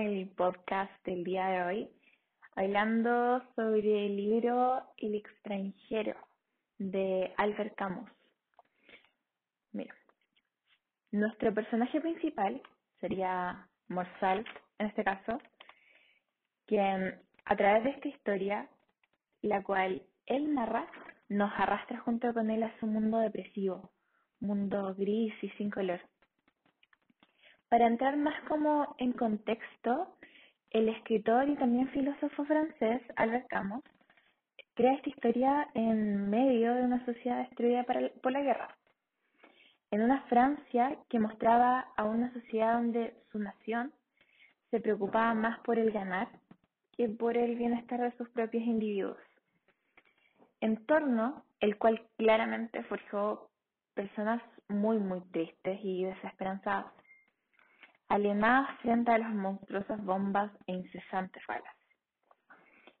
El podcast del día de hoy hablando sobre el libro El extranjero de Albert Camus. Mira, nuestro personaje principal sería Morsalt, en este caso, quien a través de esta historia, la cual él narra, nos arrastra junto con él a su mundo depresivo, mundo gris y sin color para entrar más como en contexto, el escritor y también filósofo francés Albert Camus crea esta historia en medio de una sociedad destruida por la guerra. En una Francia que mostraba a una sociedad donde su nación se preocupaba más por el ganar que por el bienestar de sus propios individuos. Entorno el cual claramente forjó personas muy, muy tristes y desesperanzadas alienadas frente a las monstruosas bombas e incesantes balas.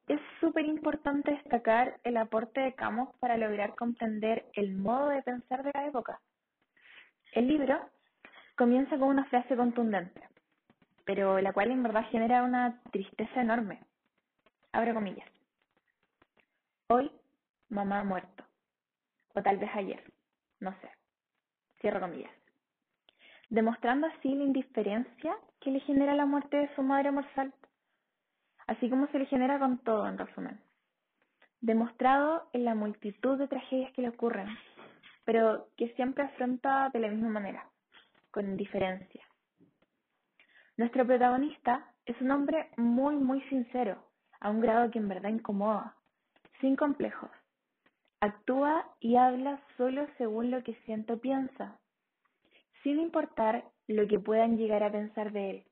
Es súper importante destacar el aporte de Camus para lograr comprender el modo de pensar de la época. El libro comienza con una frase contundente, pero la cual en verdad genera una tristeza enorme. Abro comillas. Hoy mamá ha muerto, o tal vez ayer, no sé. Cierro comillas demostrando así la indiferencia que le genera la muerte de su madre Morsalt, así como se le genera con todo, en resumen. Demostrado en la multitud de tragedias que le ocurren, pero que siempre afronta de la misma manera, con indiferencia. Nuestro protagonista es un hombre muy, muy sincero, a un grado que en verdad incomoda, sin complejos. Actúa y habla solo según lo que siente o piensa, sin importar lo que puedan llegar a pensar de él.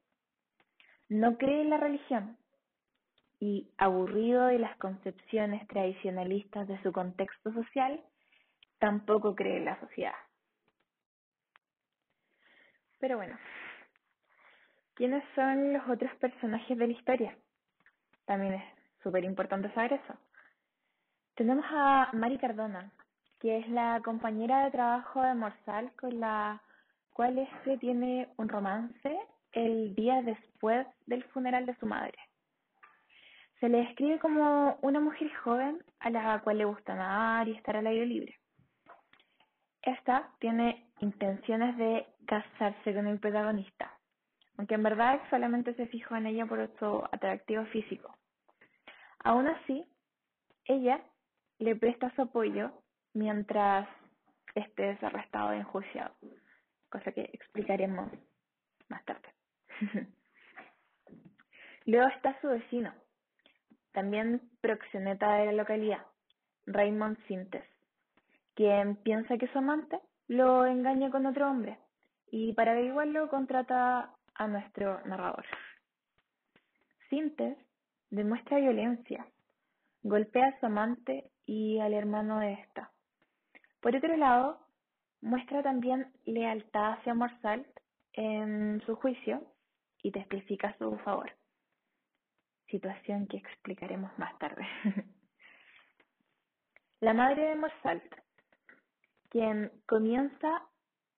No cree en la religión y, aburrido de las concepciones tradicionalistas de su contexto social, tampoco cree en la sociedad. Pero bueno, ¿quiénes son los otros personajes de la historia? También es súper importante saber eso. Tenemos a Mari Cardona, que es la compañera de trabajo de Morsal con la cual este tiene un romance el día después del funeral de su madre. Se le describe como una mujer joven a la cual le gusta nadar y estar al aire libre. Esta tiene intenciones de casarse con el protagonista, aunque en verdad solamente se fijó en ella por su atractivo físico. Aún así, ella le presta su apoyo mientras esté desarrestado e enjuiciado cosa que explicaremos más tarde. Luego está su vecino, también proxeneta de la localidad, Raymond Sintes, quien piensa que su amante lo engaña con otro hombre y para averiguarlo contrata a nuestro narrador. Sintes demuestra violencia, golpea a su amante y al hermano de esta. Por otro lado, Muestra también lealtad hacia Morsalt en su juicio y testifica a su favor. Situación que explicaremos más tarde. La madre de Morsalt, quien comienza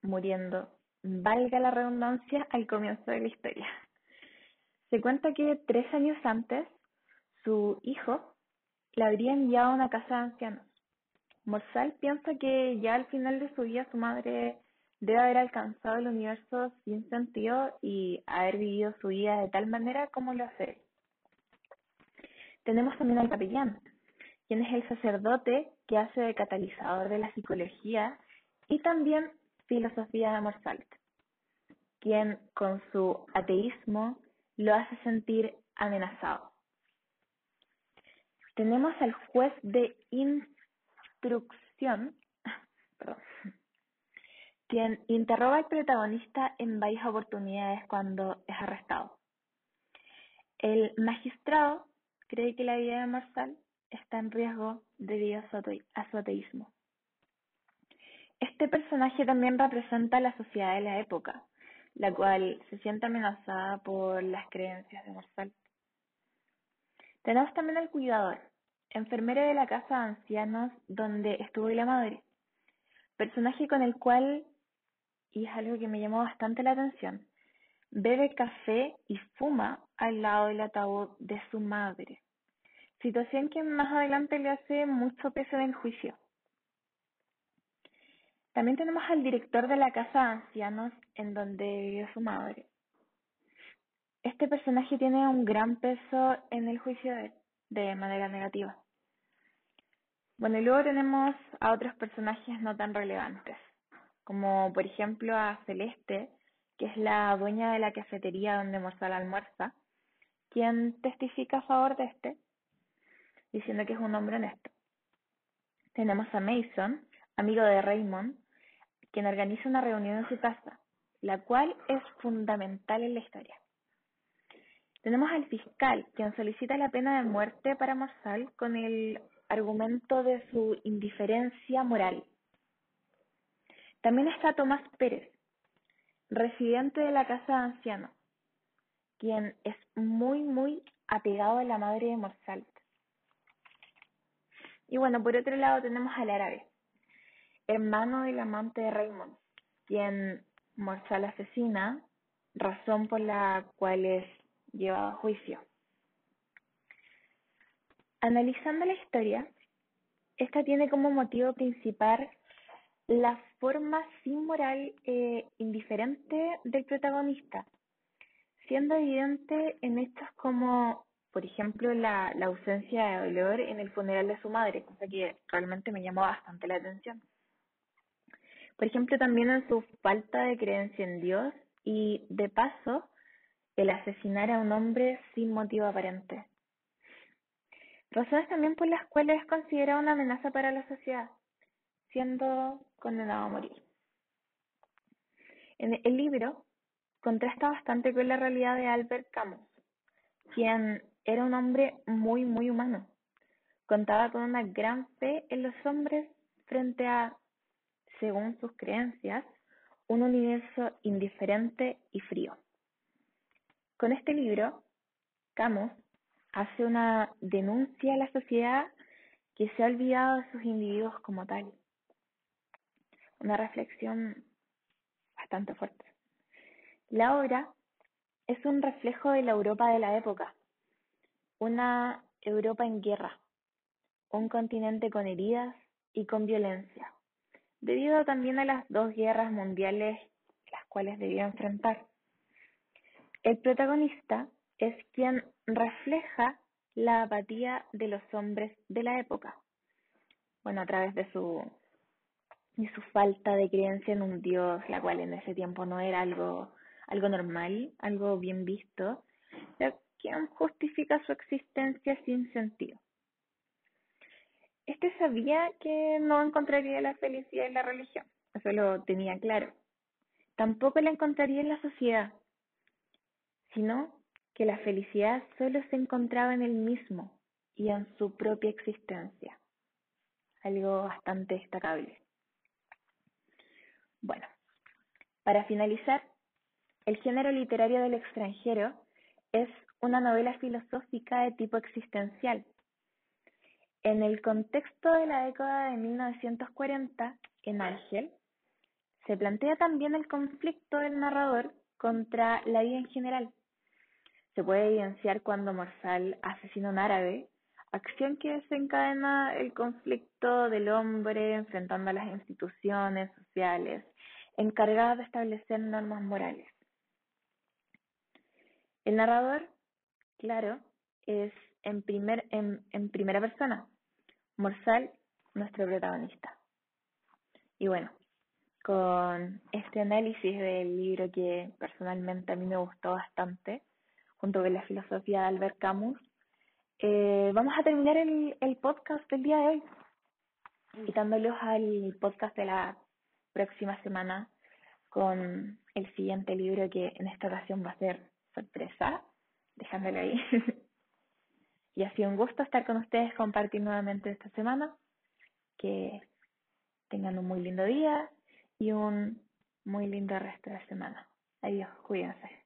muriendo, valga la redundancia, al comienzo de la historia. Se cuenta que tres años antes, su hijo le habría enviado a una casa de ancianos Morsal piensa que ya al final de su vida su madre debe haber alcanzado el universo sin sentido y haber vivido su vida de tal manera como lo hace. Tenemos también al capellán, quien es el sacerdote que hace de catalizador de la psicología y también filosofía de Morsalt, quien con su ateísmo lo hace sentir amenazado. Tenemos al juez de instrucción, quien interroga al protagonista en varias oportunidades cuando es arrestado. El magistrado cree que la vida de Marsal está en riesgo debido a su ateísmo. Este personaje también representa la sociedad de la época, la cual se siente amenazada por las creencias de Marsal. Tenemos también al cuidador, enfermera de la casa de ancianos donde estuvo la madre, personaje con el cual, y es algo que me llamó bastante la atención, bebe café y fuma al lado del ataúd de su madre, situación que más adelante le hace mucho peso en el juicio. También tenemos al director de la casa de ancianos en donde vive su madre. Este personaje tiene un gran peso en el juicio de, de manera negativa. Bueno, y luego tenemos a otros personajes no tan relevantes, como por ejemplo a Celeste, que es la dueña de la cafetería donde Morsal almuerza, quien testifica a favor de este, diciendo que es un hombre honesto. Tenemos a Mason, amigo de Raymond, quien organiza una reunión en su casa, la cual es fundamental en la historia. Tenemos al fiscal, quien solicita la pena de muerte para Morsal con el argumento de su indiferencia moral. También está Tomás Pérez, residente de la casa de ancianos, quien es muy, muy apegado a la madre de Morsal. Y bueno, por otro lado tenemos al árabe, hermano del amante de Raymond, quien Morsal asesina, razón por la cual es llevado a juicio. Analizando la historia, esta tiene como motivo principal la forma sin moral e indiferente del protagonista, siendo evidente en hechos como, por ejemplo, la, la ausencia de dolor en el funeral de su madre, cosa que realmente me llamó bastante la atención. Por ejemplo, también en su falta de creencia en Dios y, de paso, el asesinar a un hombre sin motivo aparente razones también por las cuales es considerado una amenaza para la sociedad, siendo condenado a morir. En el libro contrasta bastante con la realidad de Albert Camus, quien era un hombre muy, muy humano. Contaba con una gran fe en los hombres frente a, según sus creencias, un universo indiferente y frío. Con este libro, Camus hace una denuncia a la sociedad que se ha olvidado de sus individuos como tal. Una reflexión bastante fuerte. La obra es un reflejo de la Europa de la época, una Europa en guerra, un continente con heridas y con violencia, debido también a las dos guerras mundiales las cuales debía enfrentar. El protagonista es quien refleja la apatía de los hombres de la época. Bueno, a través de su, de su falta de creencia en un Dios, la cual en ese tiempo no era algo, algo normal, algo bien visto, quien justifica su existencia sin sentido. Este sabía que no encontraría la felicidad en la religión, eso lo tenía claro. Tampoco la encontraría en la sociedad, sino que la felicidad solo se encontraba en él mismo y en su propia existencia. Algo bastante destacable. Bueno, para finalizar, el género literario del extranjero es una novela filosófica de tipo existencial. En el contexto de la década de 1940, en Ángel, se plantea también el conflicto del narrador contra la vida en general, se puede evidenciar cuando Morsal asesina un árabe, acción que desencadena el conflicto del hombre enfrentando a las instituciones sociales encargadas de establecer normas morales. El narrador, claro, es en, primer, en primera persona, Morsal, nuestro protagonista. Y bueno, con este análisis del libro que personalmente a mí me gustó bastante, junto con la filosofía de Albert Camus. Eh, vamos a terminar el, el podcast del día de hoy, invitándolos al podcast de la próxima semana con el siguiente libro que en esta ocasión va a ser sorpresa, dejándolo ahí. y ha sido un gusto estar con ustedes, compartir nuevamente esta semana. Que tengan un muy lindo día y un muy lindo resto de semana. Adiós, cuídense.